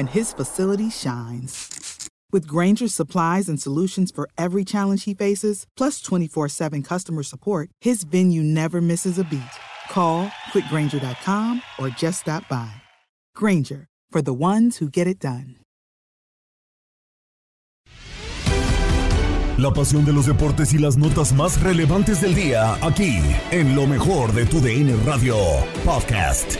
and his facility shines. With Granger's supplies and solutions for every challenge he faces, plus 24 7 customer support, his venue never misses a beat. Call quickgranger.com or just stop by. Granger, for the ones who get it done. La pasión de los deportes y las notas más relevantes del día, aquí, en lo mejor de tu DN Radio Podcast.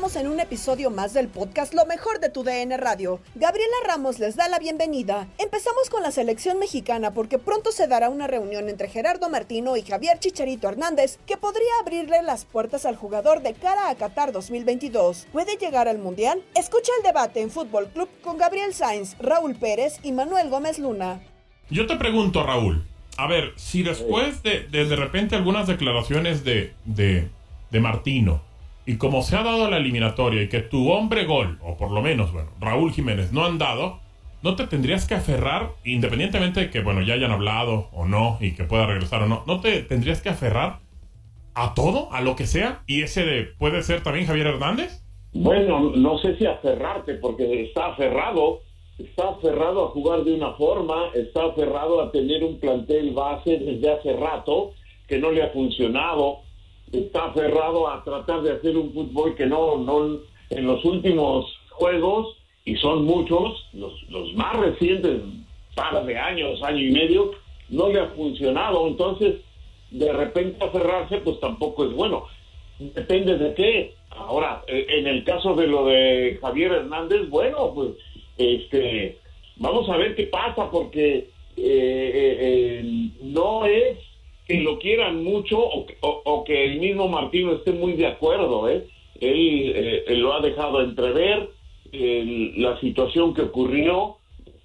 En un episodio más del podcast Lo mejor de tu DN Radio. Gabriela Ramos les da la bienvenida. Empezamos con la selección mexicana porque pronto se dará una reunión entre Gerardo Martino y Javier Chicharito Hernández que podría abrirle las puertas al jugador de cara a Qatar 2022. ¿Puede llegar al Mundial? Escucha el debate en Fútbol Club con Gabriel Sainz, Raúl Pérez y Manuel Gómez Luna. Yo te pregunto, Raúl, a ver, si después de de, de repente algunas declaraciones de, de, de Martino, y como se ha dado la eliminatoria y que tu hombre gol, o por lo menos, bueno, Raúl Jiménez no han dado, no te tendrías que aferrar, independientemente de que, bueno, ya hayan hablado o no, y que pueda regresar o no, no te tendrías que aferrar a todo, a lo que sea, y ese de, puede ser también Javier Hernández. Bueno, no sé si aferrarte, porque está aferrado, está aferrado a jugar de una forma, está aferrado a tener un plantel base desde hace rato que no le ha funcionado, está aferrado a tratar de hacer un fútbol que no, no en los últimos juegos, y son muchos, los, los más recientes, par de años, año y medio, no le ha funcionado. Entonces, de repente aferrarse, pues tampoco es bueno. Depende de qué. Ahora, eh, en el caso de lo de Javier Hernández, bueno, pues este, vamos a ver qué pasa, porque eh, eh, eh, no es que lo quieran mucho o, o- o que el mismo Martino esté muy de acuerdo, ¿eh? Él, eh, él lo ha dejado entrever, el- la situación que ocurrió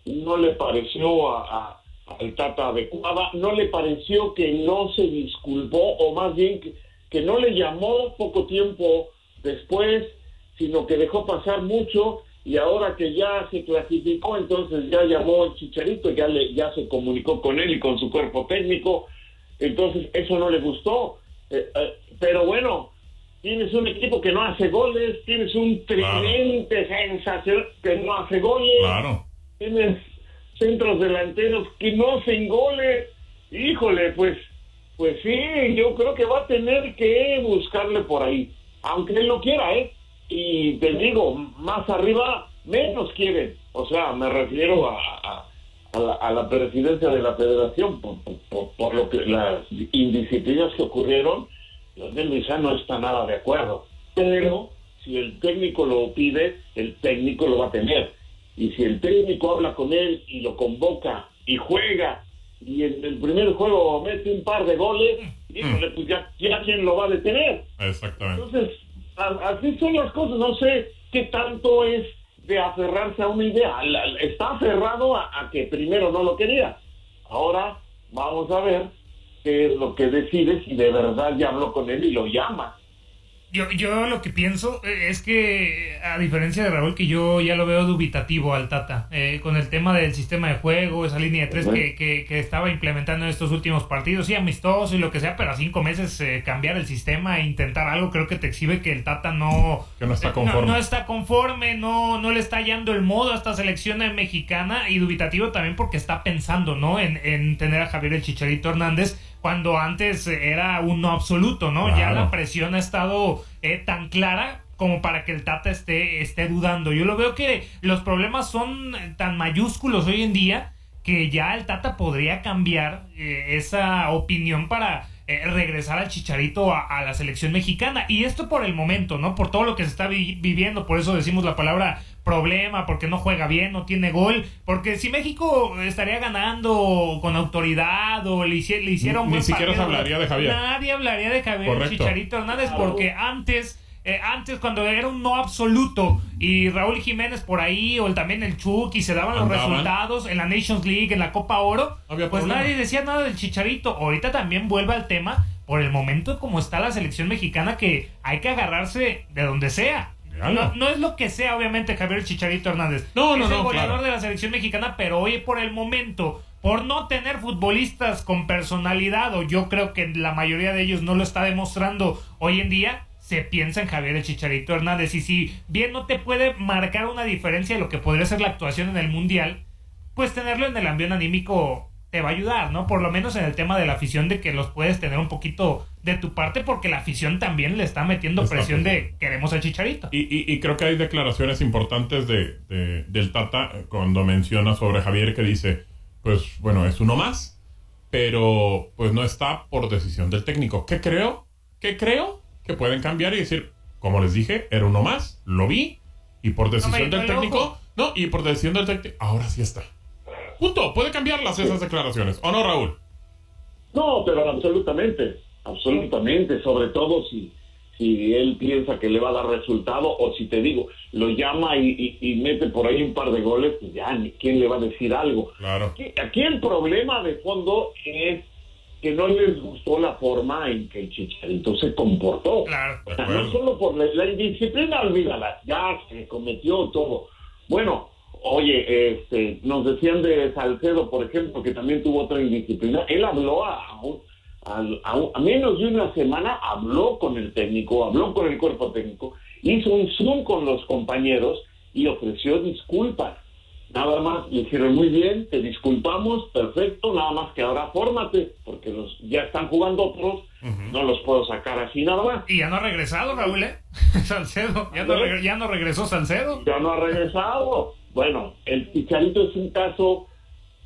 no le pareció a, a- al Tata adecuada, no le pareció que no se disculpó, o más bien que, que no le llamó poco tiempo después, sino que dejó pasar mucho y ahora que ya se clasificó, entonces ya llamó el Chicharito, ya, le, ya se comunicó con él y con su cuerpo técnico, entonces eso no le gustó. Eh, eh, pero bueno, tienes un equipo que no hace goles, tienes un tridente sensación que no hace goles, Claro. tienes centros delanteros que no hacen goles. Híjole, pues, pues sí, yo creo que va a tener que buscarle por ahí, aunque él no quiera, ¿eh? Y te digo, más arriba, menos quieren. O sea, me refiero a, a- a la, a la presidencia de la federación, por, por- por- lo que las indisciplinas que ocurrieron, Leonel Luisa no está nada de acuerdo. Pero si el técnico lo pide, el técnico lo va a tener. Y si el técnico habla con él y lo convoca y juega y en el primer juego mete un par de goles, híjole, pues ya, ya quién lo va a detener. Exactamente. Entonces, así son las cosas. No sé qué tanto es de aferrarse a una idea. Está aferrado a, a que primero no lo quería. Ahora vamos a ver qué es lo que decide, si de verdad ya habló con él y lo llama. Yo, yo lo que pienso eh, es que, a diferencia de Raúl, que yo ya lo veo dubitativo al Tata, eh, con el tema del sistema de juego, esa línea de tres que, que, estaba implementando en estos últimos partidos, sí, amistoso y lo que sea, pero a cinco meses eh, cambiar el sistema e intentar algo, creo que te exhibe que el Tata no, no está conforme, no, está conforme no, no le está hallando el modo a esta selección mexicana y dubitativo también porque está pensando ¿no? en, en tener a Javier el Chicharito Hernández cuando antes era un no absoluto, ¿no? Ya la presión ha estado eh, tan clara como para que el Tata esté, esté dudando. Yo lo veo que los problemas son tan mayúsculos hoy en día que ya el Tata podría cambiar eh, esa opinión para eh, regresar al Chicharito a, la selección mexicana. Y esto por el momento, ¿no? Por todo lo que se está viviendo, por eso decimos la palabra problema, porque no juega bien, no tiene gol, porque si México estaría ganando con autoridad o le, hiciera un Ni siquiera se hablaría de Javier. Nadie hablaría de Javier Chicharito Hernández, porque antes... Eh, antes cuando era un no absoluto y Raúl Jiménez por ahí o también el Chuck y se daban los resultados en la Nations League, en la Copa Oro, pues nadie decía nada del Chicharito. Ahorita también vuelve al tema por el momento como está la selección mexicana que hay que agarrarse de donde sea. No, es lo que sea, obviamente, Javier Chicharito Hernández. No, no, es el goleador de la selección mexicana, pero hoy por el momento, por no tener futbolistas con personalidad, o yo creo que la mayoría de ellos no lo está demostrando hoy en día, se piensa en Javier el Chicharito Hernández. Y si bien no te puede marcar una diferencia de lo que podría ser la actuación en el Mundial, pues tenerlo en el ambiente anímico te va a ayudar, ¿no? Por lo menos en el tema de la afición, de que los puedes tener un poquito de tu parte, porque la afición también le está metiendo presión de queremos al chicharito. Y, creo que hay declaraciones importantes de, del Tata cuando menciona sobre Javier que dice, pues bueno, es uno más, pero pues no está por decisión del técnico. ¿Qué creo? ¿Qué creo? Que pueden cambiar y decir, como les dije, era uno más, lo vi, y por decisión del técnico, no, y por decisión del técnico, ahora sí está. Punto. Puede cambiarlas esas declaraciones. ¿O no, Raúl? No, pero absolutamente. Absolutamente. Sobre todo si, si él piensa que le va a dar resultado o si te digo, lo llama y, mete por ahí un par de goles, pues ya, ¿quién le va a decir algo? Claro. Aquí, el problema de fondo es que no les gustó la forma en que el Chicharito se comportó. Claro. no solo por la, la indisciplina, olvídala, ya se cometió todo. Bueno, Oye, este, nos decían de Salcedo, por ejemplo, que también tuvo otra indisciplina. Él habló a, a, menos de una semana, habló con el técnico, habló con el cuerpo técnico, hizo un Zoom con los compañeros y ofreció disculpas. Nada más le dijeron muy bien, te disculpamos, perfecto, nada más que ahora fórmate, porque los ya están jugando otros, no los puedo sacar así nada más. Y ya no ha regresado, Raúl, ¿eh? Salcedo, ya no, ya no regresó Salcedo. Ya no ha regresado. Bueno, el Chicharito es un caso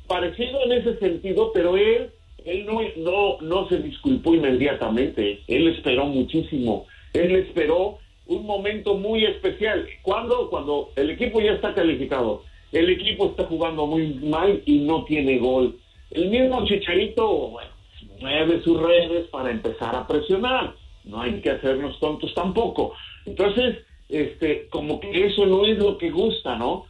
parecido en ese sentido, pero él, él no, no, no se disculpó inmediatamente, él esperó muchísimo, él esperó un momento muy especial. ¿Cuándo? Cuando el equipo ya está calificado, el equipo está jugando muy mal y no tiene gol. El mismo Chicharito, bueno, mueve sus redes para empezar a presionar. No hay que hacernos tontos tampoco. Entonces, este, como que eso no es lo que gusta, ¿no?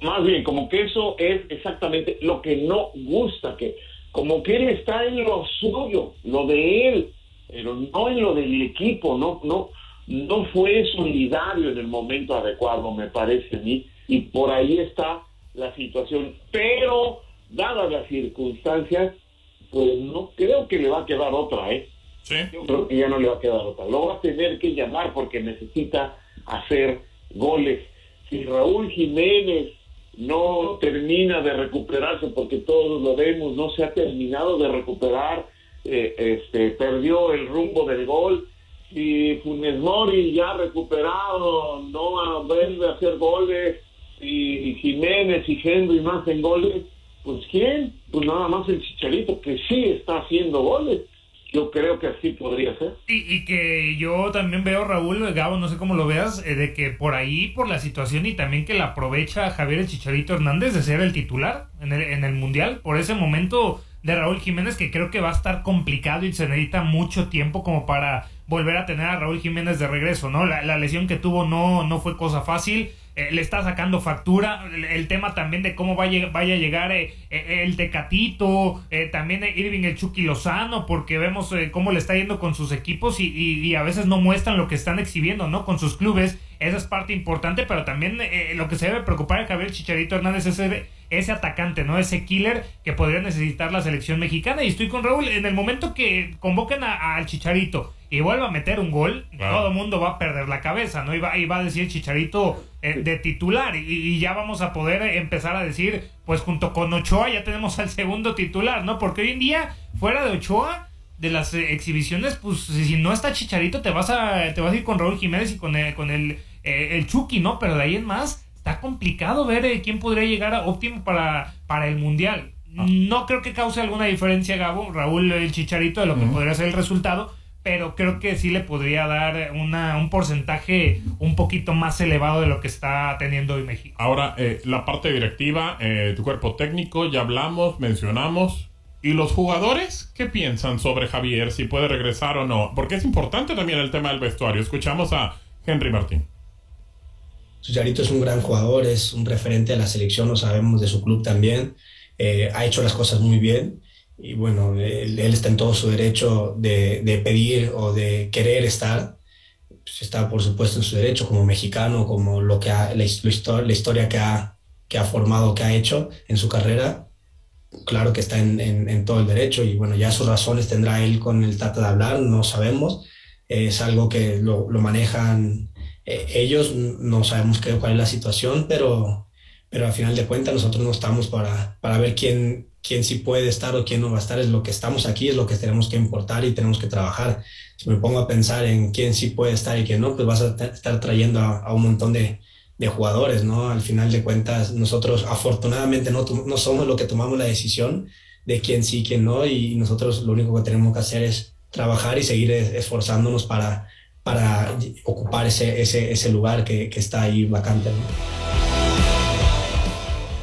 más bien como que eso es exactamente lo que no gusta, que como que él está en lo suyo, lo de él, pero no en lo del equipo, no, no, no fue solidario en el momento adecuado, me parece a mí, y por ahí está la situación, pero dadas las circunstancias, pues no creo que le va a quedar otra, ¿eh? Yo creo que ya no le va a quedar otra. Lo va a tener que llamar porque necesita hacer goles si Raúl Jiménez no termina de recuperarse, porque todos lo vemos, no se ha terminado de recuperar, eh, este, perdió el rumbo del gol. Si Funes Mori ya recuperado no vuelve a hacer goles, y Jiménez y Henry no hacen goles, pues ¿quién? Pues nada más el Chicharito, que sí está haciendo goles. Yo creo que así podría ser. Y, que yo también veo, Raúl, Gabo, no sé cómo lo veas, eh, de que por ahí, por la situación y también que la aprovecha Javier el Chicharito Hernández de ser el titular en el, en el Mundial, por ese momento de Raúl Jiménez que creo que va a estar complicado y se necesita mucho tiempo como para volver a tener a Raúl Jiménez de regreso, ¿no? La, la lesión que tuvo no, no fue cosa fácil eh, le está sacando factura. El, tema también de cómo vaya, vaya a llegar eh, eh, el Tecatito, también Irving el Chucky Lozano, porque vemos cómo le está yendo con sus equipos y, y, a veces no muestran lo que están exhibiendo, ¿no? Con sus clubes. Esa es parte importante, pero también lo que se debe preocupar a Javier Chicharito Hernández es ese, atacante, ¿no? Ese killer que podría necesitar la selección mexicana. Y estoy con Raúl, en el momento que convoquen al Chicharito y vuelva a meter un gol, todo el mundo va a perder la cabeza, ¿no? Y va, a decir Chicharito eh, de titular y, ya vamos a poder empezar a decir, pues junto con Ochoa ya tenemos al segundo titular, ¿no? Porque hoy en día, fuera de Ochoa, de las eh, exhibiciones, pues si no está Chicharito te vas a, te vas a ir con Raúl Jiménez y con el, con el, eh, el Chucky, ¿no? Pero de ahí en más, está complicado ver quién podría llegar a óptimo para, para el Mundial. Ah. No creo que cause alguna diferencia, Gabo, Raúl el Chicharito, de lo que podría ser el resultado pero creo que sí le podría dar una, un porcentaje un poquito más elevado de lo que está teniendo hoy México. Ahora, eh, la parte directiva, eh, tu cuerpo técnico, ya hablamos, mencionamos. ¿Y los jugadores qué piensan sobre Javier, si puede regresar o no? Porque es importante también el tema del vestuario. Escuchamos a Henry Martín. Chicharito es un gran jugador, es un referente de la selección, lo sabemos de su club también. Eh, ha hecho las cosas muy bien y bueno, él, está en todo su derecho de, de, pedir o de querer estar. Pues está, por supuesto, en su derecho como mexicano, como lo que ha, la, la, historia que ha, que ha formado, que ha hecho en su carrera. Claro que está en, en, todo el derecho y bueno, ya sus razones tendrá él con el Tata de hablar, no sabemos. Es algo que lo, lo manejan eh, ellos, no sabemos qué, cuál es la situación, pero, pero al final de cuentas nosotros no estamos para, para ver quién, quién sí puede estar o quién no va a estar, es lo que estamos aquí, es lo que tenemos que importar y tenemos que trabajar. Si me pongo a pensar en quién sí puede estar y quién no, pues vas a estar trayendo a, un montón de, de, jugadores, ¿no? Al final de cuentas, nosotros afortunadamente no, no somos los que tomamos la decisión de quién sí, quién no, y nosotros lo único que tenemos que hacer es trabajar y seguir esforzándonos para, para ocupar ese, ese, ese lugar que, que está ahí vacante, ¿no?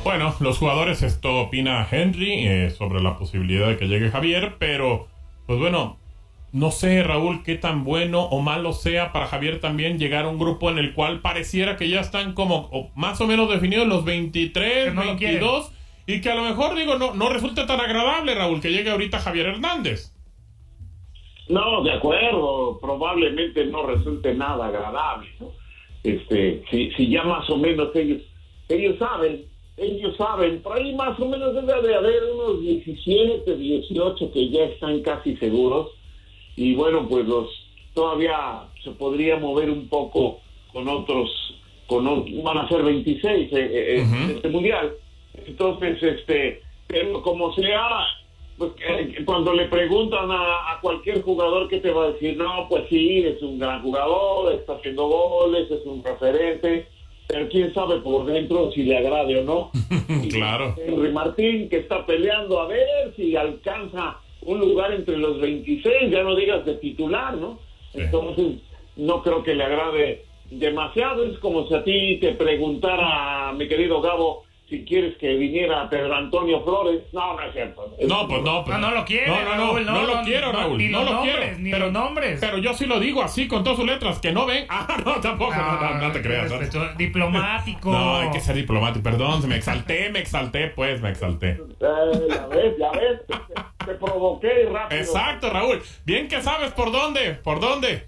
Bueno, los jugadores, esto opina Henry eh, sobre la posibilidad de que llegue Javier, pero pues bueno, no sé Raúl qué tan bueno o malo sea para Javier también llegar a un grupo en el cual pareciera que ya están como más o menos definidos los 23, 22 y que a lo mejor digo no, no resulta tan agradable Raúl que llegue ahorita Javier Hernández. No, de acuerdo, probablemente no resulte nada agradable. Este, si, si ya más o menos ellos, ellos saben ellos saben, por ahí más o menos debe de haber unos 17, 18 que ya están casi seguros. Y bueno, pues los todavía se podría mover un poco con otros, con van a ser 26 eh, eh, eh, este mundial. Entonces, este, pero como sea, cuando le preguntan a, a, cualquier jugador que te va a decir, no, pues sí, es un gran jugador, está haciendo goles, es un referente pero quién sabe por dentro si le agrade o no. claro. Henry Martín que está peleando a ver si alcanza un lugar entre los 26, ya no digas de titular, ¿no? Entonces, no creo que le agrade demasiado. Es como si a ti te preguntara, mi querido Gabo, si quieres que viniera Pedro Antonio Flores. No, no es cierto. No, pues no. Pues, no, no lo quiero. No, no, no, no, lo quiero, Raúl. Ni no lo nombres, quiero. Ni pero, los nombres. Pero yo sí lo digo así, con todas sus letras. Que no ven. Ah, no, tampoco. No, no, te creas. Diplomático. No, hay que ser diplomático. Perdón, me exalté, me exalté, pues, me exalté. Eh, ya ves, ya ves. Te, te provoqué rápido. Exacto, Raúl. Bien que sabes por dónde. ¿Por dónde?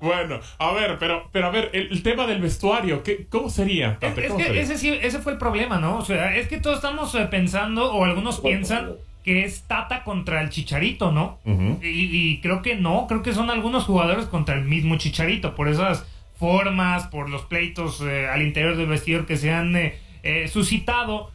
Bueno, a ver, pero, pero a ver, el, tema del vestuario, ¿qué, ¿cómo sería? es, que Ese, ese fue el problema, ¿no? O sea, es que todos estamos eh, pensando, o algunos piensan que es Tata contra el Chicharito, ¿no? y, creo que no, creo que son algunos jugadores contra el mismo Chicharito, por esas formas, por los pleitos eh, al interior del vestidor que se han eh, suscitado.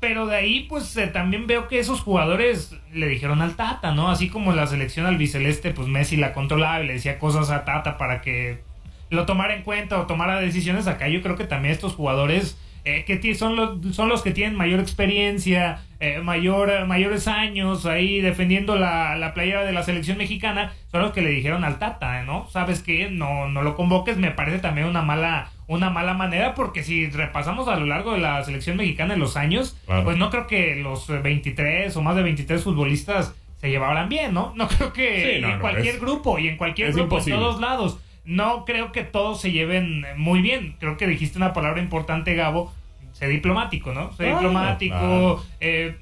Pero de ahí, pues también veo que esos jugadores le dijeron al Tata, ¿no? Así como la selección albiceleste, pues Messi la controlaba y le decía cosas a Tata para que lo tomara en cuenta o tomara decisiones. Acá yo creo que también estos jugadores eh, que son los, son los que tienen mayor experiencia, eh, mayor, mayores años ahí defendiendo la, la playera de la selección mexicana, son los que le dijeron al Tata, ¿no? ¿Sabes qué? No, no lo convoques, me parece también una mala una mala manera porque si repasamos a lo largo de la selección mexicana en los años, pues no creo que los 23 o más de 23 futbolistas se llevaran bien, ¿no? No creo que en cualquier grupo y en cualquier grupo, en todos lados, no creo que todos se lleven muy bien. Creo que dijiste una palabra importante, Gabo. Sé diplomático, ¿no? Sé diplomático. Eh,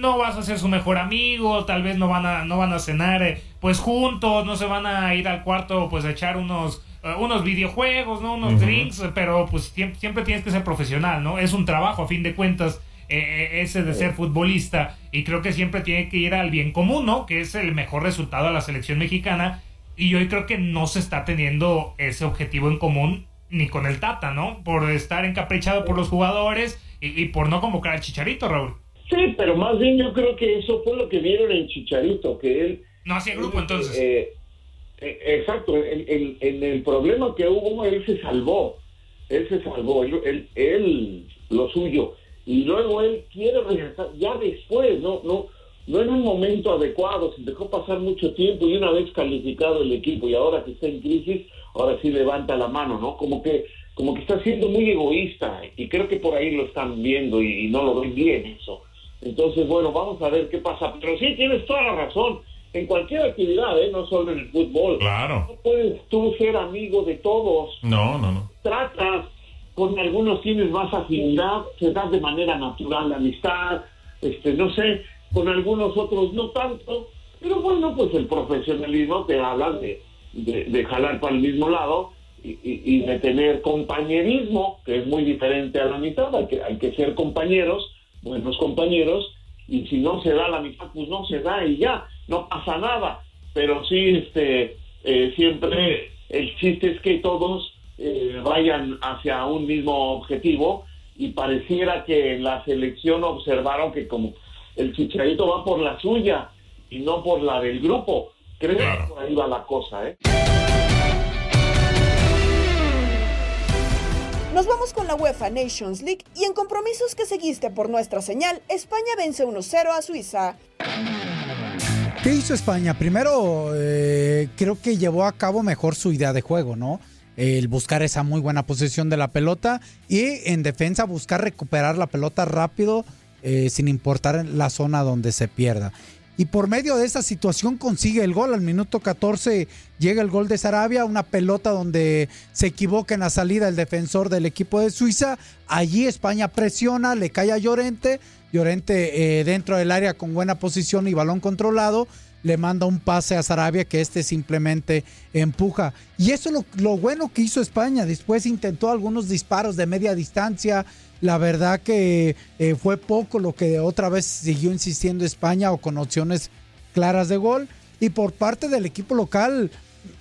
no vas a ser su mejor amigo, tal vez no van a, no van a cenar eh, pues juntos, no se van a ir al cuarto pues a echar unos, unos videojuegos, ¿no? Unos drinks, pero pues siempre, tienes que ser profesional, ¿no? Es un trabajo a fin de cuentas. ese de ser futbolista y creo que siempre tiene que ir al bien común, ¿no? Que es el mejor resultado de la selección mexicana y hoy creo que no se está teniendo ese objetivo en común ni con el Tata, ¿no? Por estar encaprichado por los jugadores y, por no convocar al Chicharito, Raúl. Sí, pero más bien yo creo que eso fue lo que vieron en Chicharito, que él... No hacía grupo entonces. Eh, eh, exacto, en, el problema que hubo, él se salvó, él se salvó, él, él, lo suyo, y luego él quiere regresar, ya después, no, no, no en un momento adecuado, se dejó pasar mucho tiempo y una vez calificado el equipo y ahora que está en crisis, ahora sí levanta la mano, ¿no? Como que como que está siendo muy egoísta y creo que por ahí lo están viendo y, no lo ven bien eso. Entonces, bueno, vamos a ver qué pasa. Pero sí, tienes toda la razón. En cualquier actividad, ¿eh? no solo en el fútbol. Claro. No puedes tú ser amigo de todos. No, no, no. Tratas, con algunos tienes más afinidad, se da de manera natural la amistad, este, no sé, con algunos otros no tanto. Pero bueno, pues el profesionalismo te habla de, de, jalar para el mismo lado y, de tener compañerismo, que es muy diferente a la mitad, hay que, hay que ser compañeros, buenos compañeros, y si no se da la mitad, pues no se da y ya, no pasa nada. Pero sí, este, eh, siempre el chiste es que todos eh, vayan hacia un mismo objetivo y pareciera que en la selección observaron que como el chicharito va por la suya y no por la del grupo, Creo que por ahí va la cosa, ¿eh? Nos vamos con la UEFA Nations League y en compromisos que seguiste por nuestra señal, España vence 1-0 a Suiza. ¿Qué hizo España? Primero, eh, creo que llevó a cabo mejor su idea de juego, ¿no? El buscar esa muy buena posición de la pelota y en defensa buscar recuperar la pelota rápido eh, sin importar la zona donde se pierda y por medio de esa situación consigue el gol. Al minuto 14 llega el gol de Sarabia, una pelota donde se equivoca en la salida el defensor del equipo de Suiza. Allí España presiona, le cae a Llorente. Llorente eh, dentro del área con buena posición y balón controlado. Le manda un pase a Sarabia que este simplemente empuja. Y eso es lo, lo bueno que hizo España. Después intentó algunos disparos de media distancia la verdad que eh, fue poco lo que otra vez siguió insistiendo España o con opciones claras de gol. Y por parte del equipo local,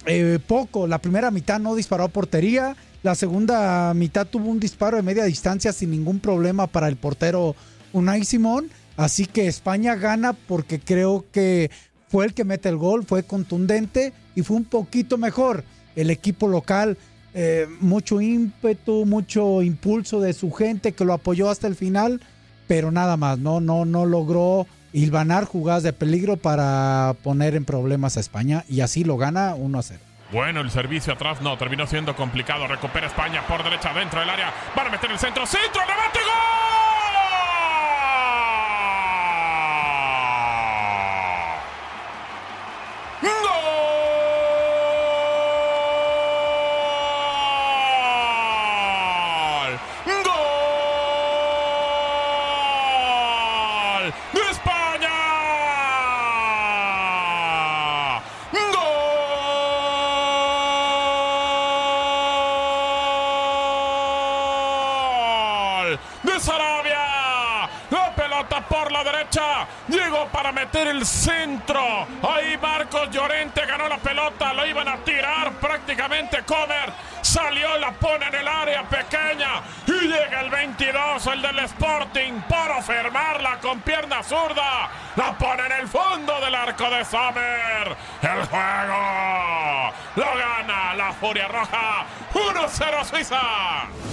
eh, poco. La primera mitad no disparó a portería. La segunda mitad tuvo un disparo de media distancia sin ningún problema para el portero Unai Simón. Así que España gana porque creo que fue el que mete el gol, fue contundente y fue un poquito mejor. El equipo local eh, mucho ímpetu, mucho impulso de su gente que lo apoyó hasta el final, pero nada más, no, no, no logró hilvanar jugadas de peligro para poner en problemas a España y así lo gana 1 a 0. Bueno, el servicio atrás no, terminó siendo complicado. Recupera España por derecha dentro del área. Van a meter el centro. ¡Centro! ¡Remate! ¡Gol! Para meter el centro. Ahí Marcos Llorente ganó la pelota, lo iban a tirar prácticamente cover. Salió, la pone en el área pequeña y llega el 22, el del Sporting, para firmarla con pierna zurda. La pone en el fondo del arco de Sommer. El juego lo gana la Furia Roja. 1-0 Suiza.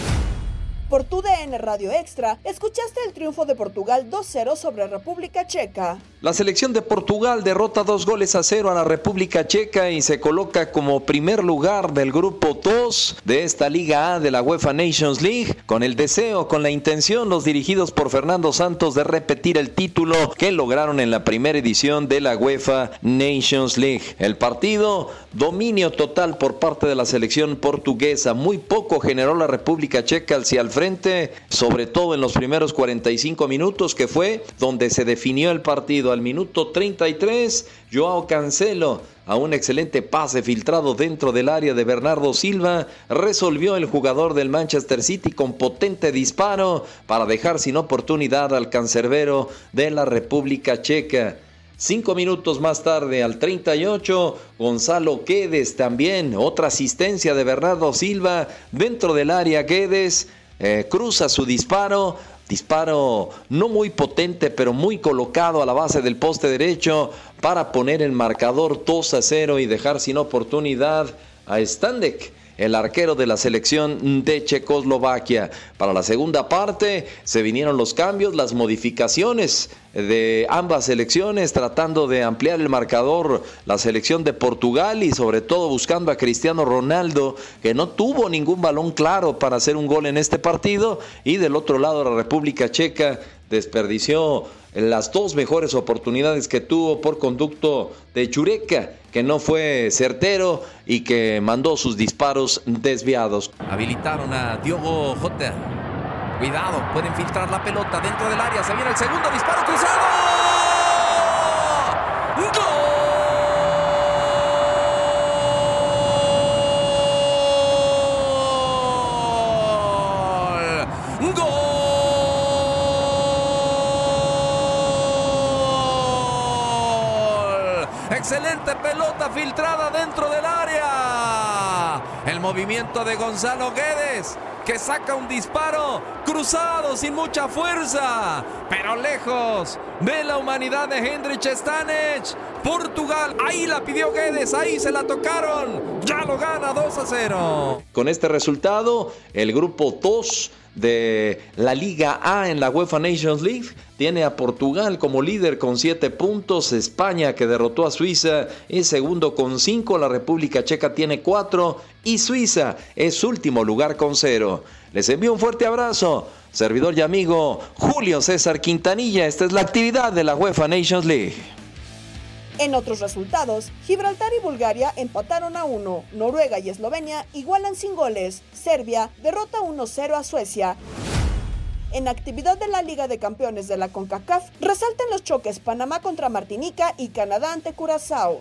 Por tu DN Radio Extra, escuchaste el triunfo de Portugal 2-0 sobre República Checa. La selección de Portugal derrota dos goles a cero a la República Checa y se coloca como primer lugar del grupo 2 de esta Liga A de la UEFA Nations League, con el deseo, con la intención, los dirigidos por Fernando Santos de repetir el título que lograron en la primera edición de la UEFA Nations League. El partido, dominio total por parte de la selección portuguesa, muy poco generó la República Checa hacia el frente, sobre todo en los primeros 45 minutos, que fue donde se definió el partido. Al minuto 33, Joao Cancelo, a un excelente pase filtrado dentro del área de Bernardo Silva, resolvió el jugador del Manchester City con potente disparo para dejar sin oportunidad al cancerbero de la República Checa. Cinco minutos más tarde, al 38, Gonzalo Quedes también, otra asistencia de Bernardo Silva dentro del área Quedes eh, cruza su disparo, disparo no muy potente, pero muy colocado a la base del poste derecho para poner el marcador 2 a 0 y dejar sin oportunidad a Standek el arquero de la selección de Checoslovaquia. Para la segunda parte se vinieron los cambios, las modificaciones de ambas selecciones, tratando de ampliar el marcador la selección de Portugal y sobre todo buscando a Cristiano Ronaldo, que no tuvo ningún balón claro para hacer un gol en este partido, y del otro lado la República Checa desperdició las dos mejores oportunidades que tuvo por conducto de Chureca, que no fue certero y que mandó sus disparos desviados. Habilitaron a Diogo Jota. Cuidado, pueden filtrar la pelota dentro del área. Se viene el segundo disparo cruzado. Excelente pelota filtrada dentro del área. El movimiento de Gonzalo Guedes que saca un disparo cruzado sin mucha fuerza, pero lejos de la humanidad de Hendrich Stanech. Portugal, ahí la pidió Guedes, ahí se la tocaron, ya lo gana 2 a 0. Con este resultado, el grupo 2 de la Liga A en la UEFA Nations League. Tiene a Portugal como líder con 7 puntos, España que derrotó a Suiza es segundo con 5, la República Checa tiene 4 y Suiza es último lugar con 0. Les envío un fuerte abrazo. Servidor y amigo Julio César Quintanilla, esta es la actividad de la UEFA Nations League. En otros resultados, Gibraltar y Bulgaria empataron a 1, Noruega y Eslovenia igualan sin goles, Serbia derrota 1-0 a Suecia. En actividad de la Liga de Campeones de la CONCACAF, resaltan los choques Panamá contra Martinica y Canadá ante Curazao.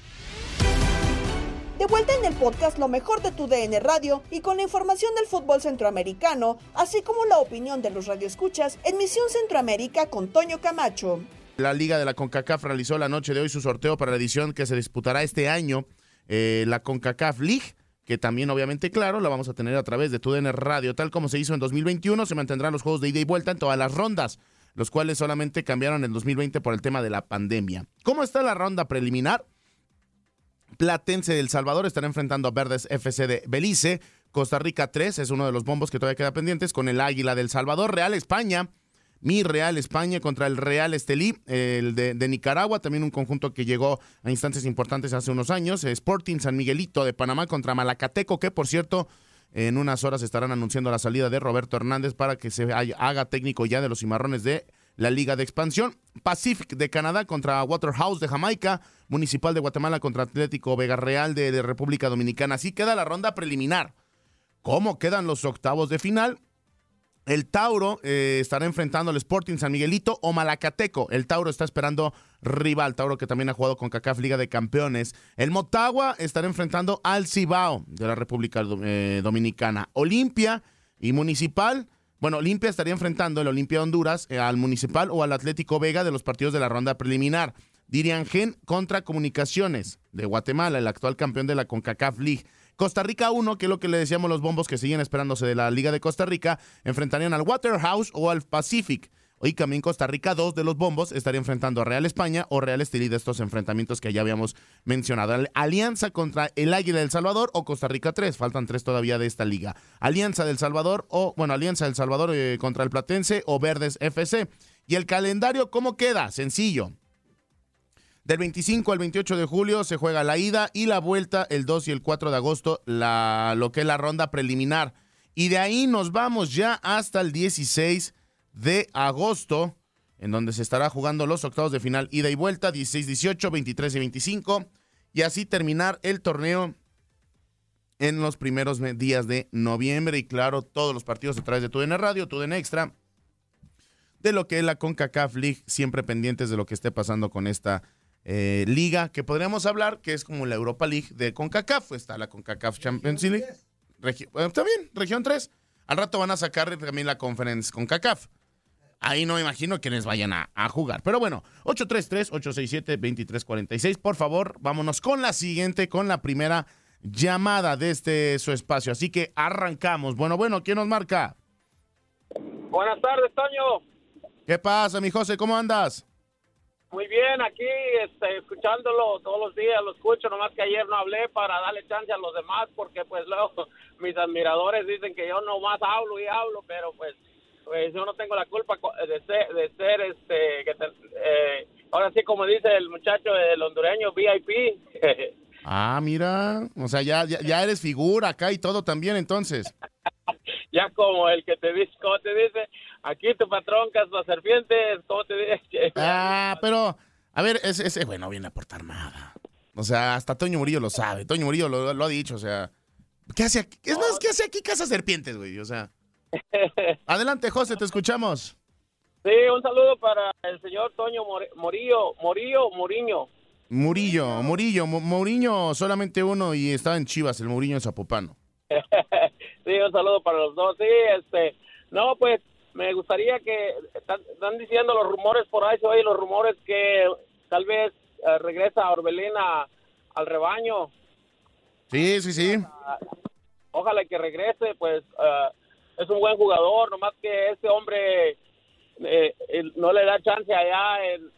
De vuelta en el podcast Lo mejor de tu DN Radio y con la información del fútbol centroamericano, así como la opinión de los radioescuchas en Misión Centroamérica con Toño Camacho. La Liga de la CONCACAF realizó la noche de hoy su sorteo para la edición que se disputará este año, eh, la CONCACAF League que también obviamente, claro, la vamos a tener a través de TUDN Radio, tal como se hizo en 2021, se mantendrán los juegos de ida y vuelta en todas las rondas, los cuales solamente cambiaron en 2020 por el tema de la pandemia. ¿Cómo está la ronda preliminar? Platense del Salvador estará enfrentando a Verdes FC de Belice. Costa Rica 3 es uno de los bombos que todavía queda pendientes con el Águila del Salvador. Real España, mi Real España contra el Real Estelí, el de, de, Nicaragua, también un conjunto que llegó a instancias importantes hace unos años. Sporting San Miguelito de Panamá contra Malacateco, que por cierto en unas horas estarán anunciando la salida de Roberto Hernández para que se haga técnico ya de los cimarrones de la Liga de Expansión. Pacific de Canadá contra Waterhouse de Jamaica. Municipal de Guatemala contra Atlético Vega Real de, República Dominicana. Así queda la ronda preliminar. ¿Cómo quedan los octavos de final? El Tauro eh, estará enfrentando al Sporting San Miguelito o Malacateco. El Tauro está esperando rival. Tauro que también ha jugado con CACAF Liga de Campeones. El Motagua estará enfrentando al Cibao de la República eh, Dominicana. Olimpia y Municipal. Bueno, Olimpia estaría enfrentando el Olimpia Honduras eh, al Municipal o al Atlético Vega de los partidos de la ronda preliminar. Dirian Gen contra Comunicaciones de Guatemala, el actual campeón de la CONCACAF League. Costa Rica 1, que es lo que le decíamos los bombos que siguen esperándose de la Liga de Costa Rica, enfrentarían al Waterhouse o al Pacific. Hoy también Costa Rica 2 de los bombos estaría enfrentando a Real España o Real Estelí de estos enfrentamientos que ya habíamos mencionado. Alianza contra el Águila del Salvador o Costa Rica 3. Faltan tres todavía de esta liga. Alianza del Salvador o, bueno, Alianza del Salvador eh, contra el Platense o Verdes FC. Y el calendario, ¿cómo queda? Sencillo. Del 25 al 28 de julio se juega la ida y la vuelta el 2 y el 4 de agosto, la, lo que es la ronda preliminar. Y de ahí nos vamos ya hasta el 16 de agosto, en donde se estará jugando los octavos de final ida y vuelta, 16, 18, 23 y 25. Y así terminar el torneo en los primeros días de noviembre. Y claro, todos los partidos a través de TUDN Radio, TUDN Extra, de lo que es la CONCACAF League, siempre pendientes de lo que esté pasando con esta eh, liga que podríamos hablar que es como la Europa League de CONCACAF. Está la CONCACAF Champions League. está bien, región 3. Al rato van a sacar también la conferencia CONCACAF. Ahí no me imagino quienes vayan a, a jugar. Pero bueno, 833-867-2346. Por favor, vámonos con la siguiente, con la primera llamada de este su espacio. Así que arrancamos. Bueno, bueno, ¿quién nos marca? Buenas tardes, Toño. ¿Qué pasa, mi José? ¿Cómo andas? Muy bien, aquí este, escuchándolo todos los días, lo escucho, nomás que ayer no hablé para darle chance a los demás, porque pues luego mis admiradores dicen que yo nomás hablo y hablo, pero pues, pues yo no tengo la culpa de ser, de ser este, que eh, ahora sí como dice el muchacho del hondureño VIP. ah, mira, o sea, ya, ya, eres figura acá y todo también entonces. ya como el que te dice, ¿cómo te dice? Aquí tu patrón, las serpientes, ¿cómo te dice? ah, pero, a ver, ese, ese güey no viene a aportar nada. O sea, hasta Toño Murillo lo sabe. Toño Murillo lo, lo ha dicho, o sea. ¿Qué hace aquí? Es más, ¿qué hace aquí Casa Serpientes, güey? O sea. Adelante, José, te escuchamos. Sí, un saludo para el señor Toño Morillo, Morillo, Muriño. Murillo, Murillo, Mourinho solamente uno y estaba en Chivas, el Mourinho en Zapopano. sí, un saludo para los dos. Sí, este, no, pues me gustaría que están, diciendo los rumores por ahí, oye los rumores que tal vez eh, regresa Orbelina al rebaño. Sí, sí, sí. Ojalá, que regrese, pues eh, es un buen jugador, nomás que este hombre eh, no le da chance allá en,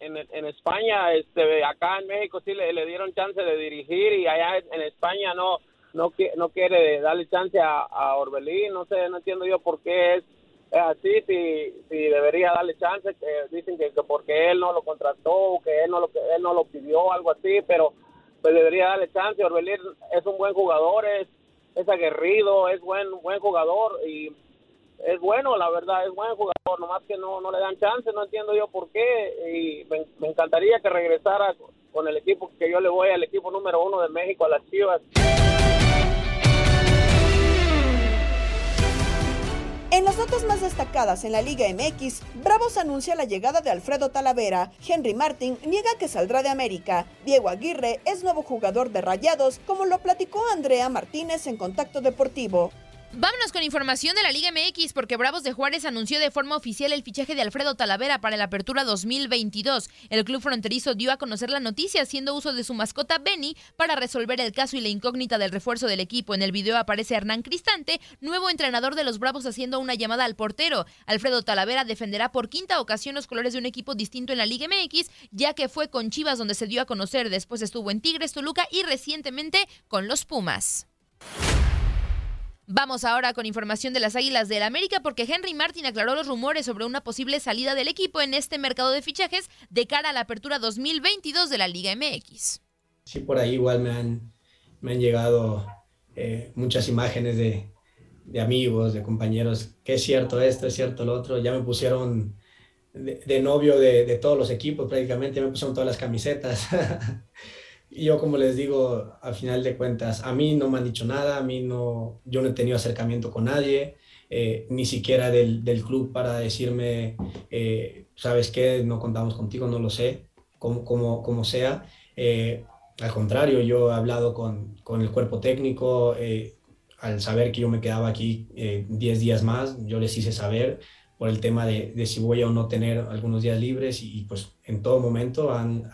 en, en, España, este, acá en México sí le, dieron chance de dirigir y allá en España no no, no quiere darle chance a, Orbelín, no sé, no entiendo yo por qué es así, si, si debería darle chance, que dicen que, porque él no lo contrató, que él no lo, él no lo pidió, algo así, pero pues debería darle chance, Orbelín es un buen jugador, es, es aguerrido, es buen, buen jugador y es bueno, la verdad, es buen jugador, nomás que no, no le dan chance, no entiendo yo por qué, y me, me encantaría que regresara con el equipo que yo le voy al equipo número uno de México, a las Chivas. En las notas más destacadas en la Liga MX, Bravos anuncia la llegada de Alfredo Talavera, Henry Martin niega que saldrá de América, Diego Aguirre es nuevo jugador de Rayados, como lo platicó Andrea Martínez en Contacto Deportivo. Vámonos con información de la Liga MX porque Bravos de Juárez anunció de forma oficial el fichaje de Alfredo Talavera para la apertura 2022. El club fronterizo dio a conocer la noticia haciendo uso de su mascota Benny para resolver el caso y la incógnita del refuerzo del equipo. En el video aparece Hernán Cristante, nuevo entrenador de los Bravos haciendo una llamada al portero. Alfredo Talavera defenderá por quinta ocasión los colores de un equipo distinto en la Liga MX, ya que fue con Chivas donde se dio a conocer, después estuvo en Tigres, Toluca y recientemente con los Pumas. Vamos ahora con información de las Águilas del América porque Henry Martin aclaró los rumores sobre una posible salida del equipo en este mercado de fichajes de cara a la apertura 2022 de la Liga MX. Sí, por ahí igual me han, me han llegado eh, muchas imágenes de, amigos, de compañeros, que es cierto esto, es cierto lo otro. Ya me pusieron de, novio de, de, todos los equipos, prácticamente me pusieron todas las camisetas. yo, como les digo, al final de cuentas, a mí no me han dicho nada, a mí no, yo no he tenido acercamiento con nadie, eh, ni siquiera del, del, club para decirme, eh, ¿sabes qué? No contamos contigo, no lo sé, como, como, como sea. Eh, al contrario, yo he hablado con, con el cuerpo técnico, al saber que yo me quedaba aquí 10 días más, yo les hice saber por el tema de, de, si voy a o no tener algunos días libres y, pues en todo momento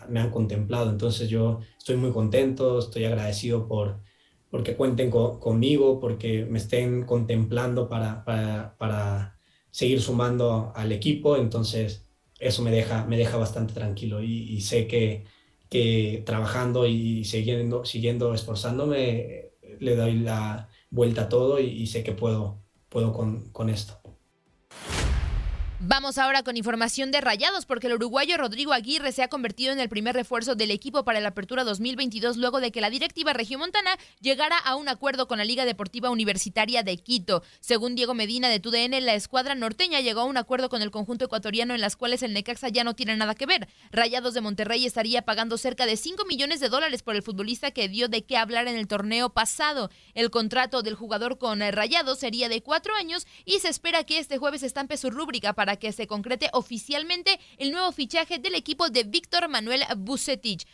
me han contemplado. Entonces yo estoy muy contento, estoy agradecido por porque cuenten conmigo, porque me estén contemplando para, para, para, seguir sumando al equipo. Entonces eso me deja, me deja bastante tranquilo y, sé que, que trabajando y siguiendo, siguiendo esforzándome le doy la vuelta a todo y, y sé que puedo, puedo con, con esto. Vamos ahora con información de Rayados, porque el uruguayo Rodrigo Aguirre se ha convertido en el primer refuerzo del equipo para la apertura 2022 luego de que la directiva regiomontana llegara a un acuerdo con la Liga Deportiva Universitaria de Quito. Según Diego Medina de TUDN, la escuadra norteña llegó a un acuerdo con el conjunto ecuatoriano en las cuales el Necaxa ya no tiene nada que ver. Rayados de Monterrey estaría pagando cerca de 5 millones de dólares por el futbolista que dio de qué hablar en el torneo pasado. El contrato del jugador con Rayados sería de cuatro años y se espera que este jueves estampe su rúbrica para que se concrete oficialmente el nuevo fichaje del equipo de Víctor Manuel Bucetich.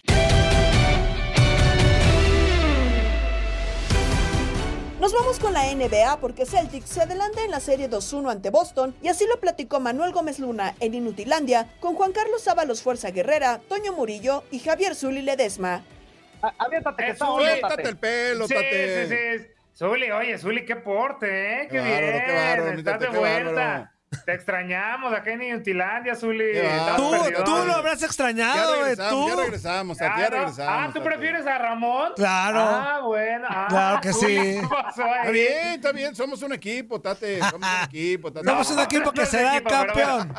Nos vamos con la NBA porque Celtics se adelanta en la serie 2-1 ante Boston y así lo platicó Manuel Gómez Luna en Inutilandia con Juan Carlos Ábalos Fuerza Guerrera, Toño Murillo y Javier Zuli Ledesma. Aviéntate, que el pelo, sí, tate. Sí, sí, Zuli, oye, Zuli, qué porte, ¿eh? Qué, bien. Qué bárbaro, Estás de vuelta. Te extrañamos acá en Inutilandia, Zuli. Tú, tú lo habrás extrañado, güey. Tú. Ya regresamos, ya ah, regresamos. Ah, ¿tú prefieres a Ramón? Claro. Ah, bueno. Ah, claro que sí. Está bien, está bien. Somos un equipo, Tate. Somos un equipo, Tate. Somos un equipo que será campeón.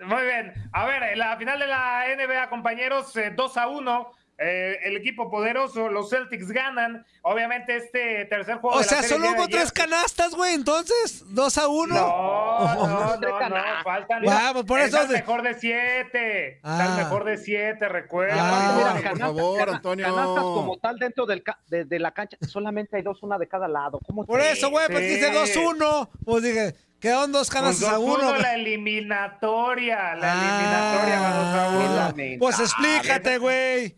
Muy bien. A ver, la final de la NBA, compañeros, 2 eh, a 1 eh, el equipo poderoso, los Celtics ganan. Obviamente, este tercer juego. O sea, solo hubo tres canastas, güey. Entonces, dos a uno. No, no, no, no, faltan. Vamos, por eso. Es mejor de siete. Ah. mejor de siete, recuerda. Ah, por favor, Antonio. Canastas como tal dentro del de, la cancha, solamente hay dos, una de cada lado. ¿Cómo por eso, güey, pues dice dos uno. Pues dije. Quedaron dos canastas pues a uno. La eliminatoria, la eliminatoria, vamos a uno. Pues explícate, güey.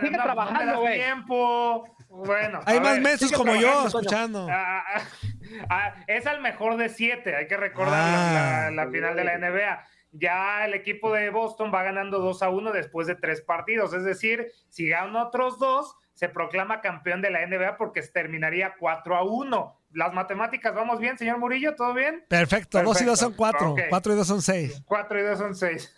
Sigue trabajando, güey. tiempo. Bueno, hay más meses como yo escuchando. Ah, ah, ah, es al mejor de siete, hay que recordar la, final de la NBA. Ya el equipo de Boston va ganando 2 a 1 después de tres partidos. Es decir, si ganan otros dos, se proclama campeón de la NBA porque se terminaría 4 a 1. Las matemáticas, ¿vamos bien, señor Murillo? ¿Todo bien? Perfecto, 2 y 2 son 4, 4 y 2 son 6. 4 y 2 son 6.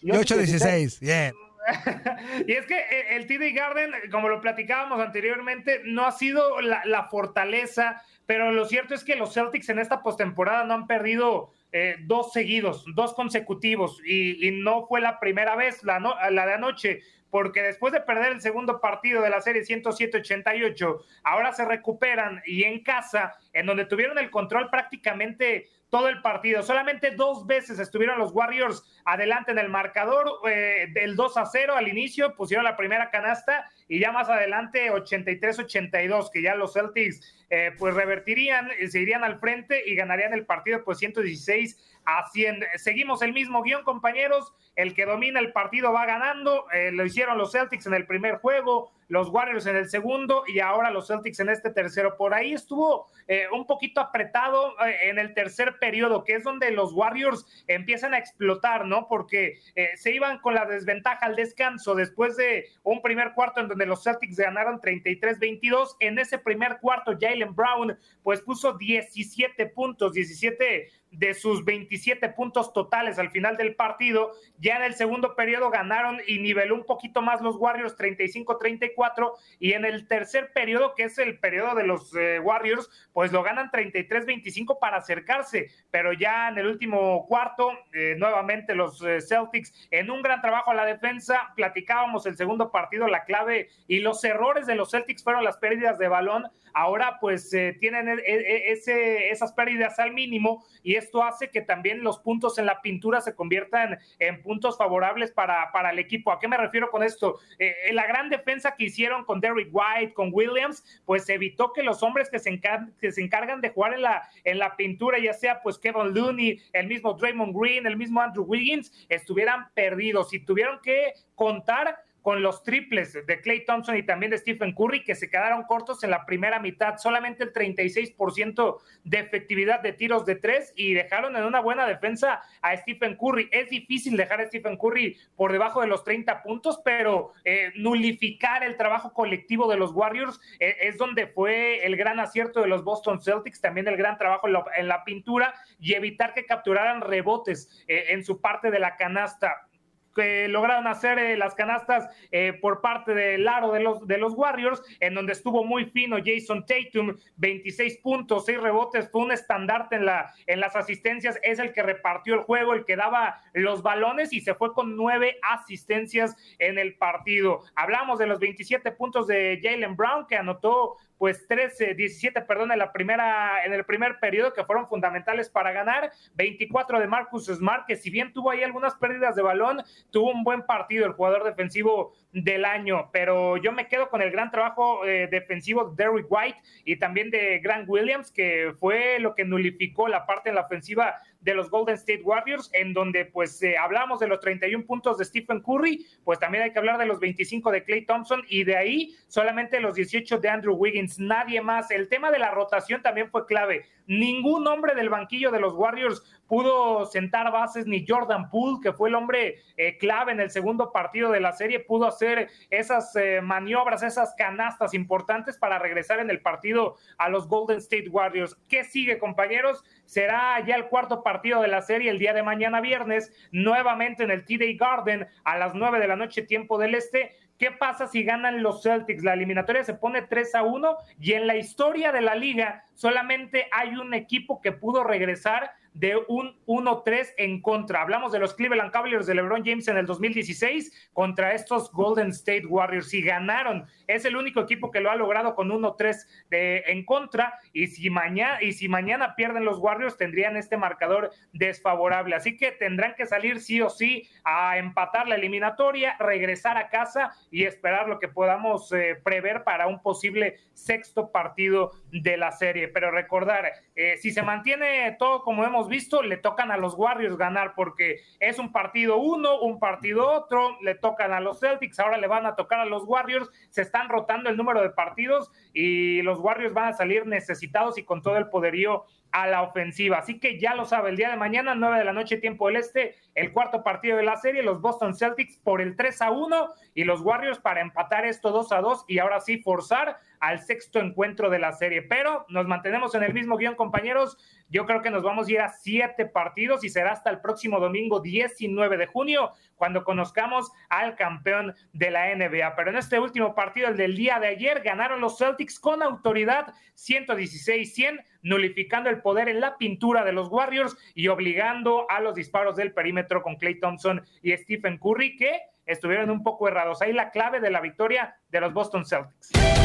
Y 8 16, bien. y es que el TD Garden, como lo platicábamos anteriormente, no ha sido la, fortaleza, pero lo cierto es que los Celtics en esta postemporada no han perdido eh, dos seguidos, dos consecutivos, y, no fue la primera vez, la, la de anoche porque después de perder el segundo partido de la serie 107-88, ahora se recuperan y en casa, en donde tuvieron el control prácticamente todo el partido. Solamente dos veces estuvieron los Warriors adelante en el marcador, eh, del 2 a 0 al inicio, pusieron la primera canasta y ya más adelante 83-82, que ya los Celtics eh, pues revertirían, eh, se irían al frente y ganarían el partido pues 116 a 100. Seguimos el mismo guion, compañeros. El que domina el partido va ganando. Eh, lo hicieron los Celtics en el primer juego, los Warriors en el segundo y ahora los Celtics en este tercero. Por ahí estuvo eh, un poquito apretado eh, en el tercer periodo, que es donde los Warriors empiezan a explotar, ¿no? Porque se iban con la desventaja al descanso después de un primer cuarto en donde los Celtics ganaron 33-22. En ese primer cuarto, Jalen Brown pues puso 17 puntos, 17 de sus 27 puntos totales al final del partido. Ya en el segundo periodo ganaron y niveló un poquito más los Warriors 35-34 y en el tercer periodo, que es el periodo de los eh, Warriors, pues lo ganan 33-25 para acercarse, pero ya en el último cuarto, eh, nuevamente los eh, Celtics en un gran trabajo a la defensa, platicábamos el segundo partido, la clave y los errores de los Celtics fueron las pérdidas de balón, ahora pues tienen e, e, ese, esas pérdidas al mínimo y esto hace que también los puntos en la pintura se conviertan en puntos favorables para, para el equipo. ¿A qué me refiero con esto? Eh, la gran defensa que hicieron con Derrick White, con Williams, pues evitó que los hombres que se, que se encargan de jugar en la, en la pintura, ya sea pues Kevin Looney, el mismo Draymond Green, el mismo Andrew Wiggins, estuvieran perdidos y tuvieron que contar con los triples de Clay Thompson y también de Stephen Curry, que se quedaron cortos en la primera mitad, solamente el 36% de efectividad de tiros de tres y dejaron en una buena defensa a Stephen Curry. Es difícil dejar a Stephen Curry por debajo de los 30 puntos, pero eh, nulificar el trabajo colectivo de los Warriors eh, es donde fue el gran acierto de los Boston Celtics, también el gran trabajo en, la pintura y evitar que capturaran rebotes eh, en su parte de la canasta que lograron hacer eh, las canastas eh, por parte del aro de los, de los Warriors, en donde estuvo muy fino Jason Tatum, 26 puntos, 6 rebotes, fue un estandarte en, la, en las asistencias, es el que repartió el juego, el que daba los balones y se fue con 9 asistencias en el partido. Hablamos de los 27 puntos de Jalen Brown, que anotó pues 13, 17, perdón, en la primera, en el primer periodo que fueron fundamentales para ganar, 24 de Marcus Smart, que si bien tuvo ahí algunas pérdidas de balón, tuvo un buen partido el jugador defensivo del año, pero yo me quedo con el gran trabajo eh, defensivo de Derrick White y también de Grant Williams, que fue lo que nulificó la parte en la ofensiva de los Golden State Warriors, en donde pues eh, hablamos de los 31 puntos de Stephen Curry, pues también hay que hablar de los 25 de Clay Thompson y de ahí solamente los 18 de Andrew Wiggins, nadie más. El tema de la rotación también fue clave. Ningún hombre del banquillo de los Warriors pudo sentar bases, ni Jordan Poole, que fue el hombre eh, clave en el segundo partido de la serie, pudo hacer esas eh, maniobras, esas canastas importantes para regresar en el partido a los Golden State Warriors. ¿Qué sigue, compañeros? Será ya el cuarto partido de la serie el día de mañana viernes, nuevamente en el TD Garden a las nueve de la noche, tiempo del este. ¿Qué pasa si ganan los Celtics? La eliminatoria se pone 3 a 1 y en la historia de la liga solamente hay un equipo que pudo regresar de un 1-3 en contra. Hablamos de los Cleveland Cavaliers de LeBron James en el 2016 contra estos Golden State Warriors y ganaron. Es el único equipo que lo ha logrado con 1-3 en contra y si mañana y si mañana pierden los Warriors tendrían este marcador desfavorable. Así que tendrán que salir sí o sí a empatar la eliminatoria, regresar a casa y esperar lo que podamos eh, prever para un posible sexto partido de la serie. Pero recordar, eh, si se mantiene todo como hemos visto, le tocan a los Warriors ganar porque es un partido uno, un partido otro, le tocan a los Celtics, ahora le van a tocar a los Warriors, se están rotando el número de partidos y los Warriors van a salir necesitados y con todo el poderío a la ofensiva. Así que ya lo sabe, el día de mañana, 9 de la noche, tiempo del este, el cuarto partido de la serie, los Boston Celtics por el 3 a 1 y los Warriors para empatar esto 2 a 2 y ahora sí forzar al sexto encuentro de la serie. Pero nos mantenemos en el mismo guion, compañeros. Yo creo que nos vamos a ir a siete partidos y será hasta el próximo domingo 19 de junio cuando conozcamos al campeón de la NBA. Pero en este último partido, el del día de ayer, ganaron los Celtics con autoridad 116-100, nulificando el poder en la pintura de los Warriors y obligando a los disparos del perímetro con Clay Thompson y Stephen Curry, que estuvieron un poco errados. Ahí la clave de la victoria de los Boston Celtics.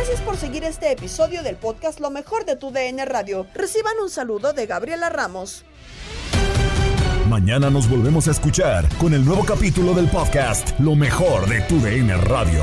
Gracias por seguir este episodio del podcast Lo mejor de tu DN Radio. Reciban un saludo de Gabriela Ramos. Mañana nos volvemos a escuchar con el nuevo capítulo del podcast Lo mejor de tu DN Radio.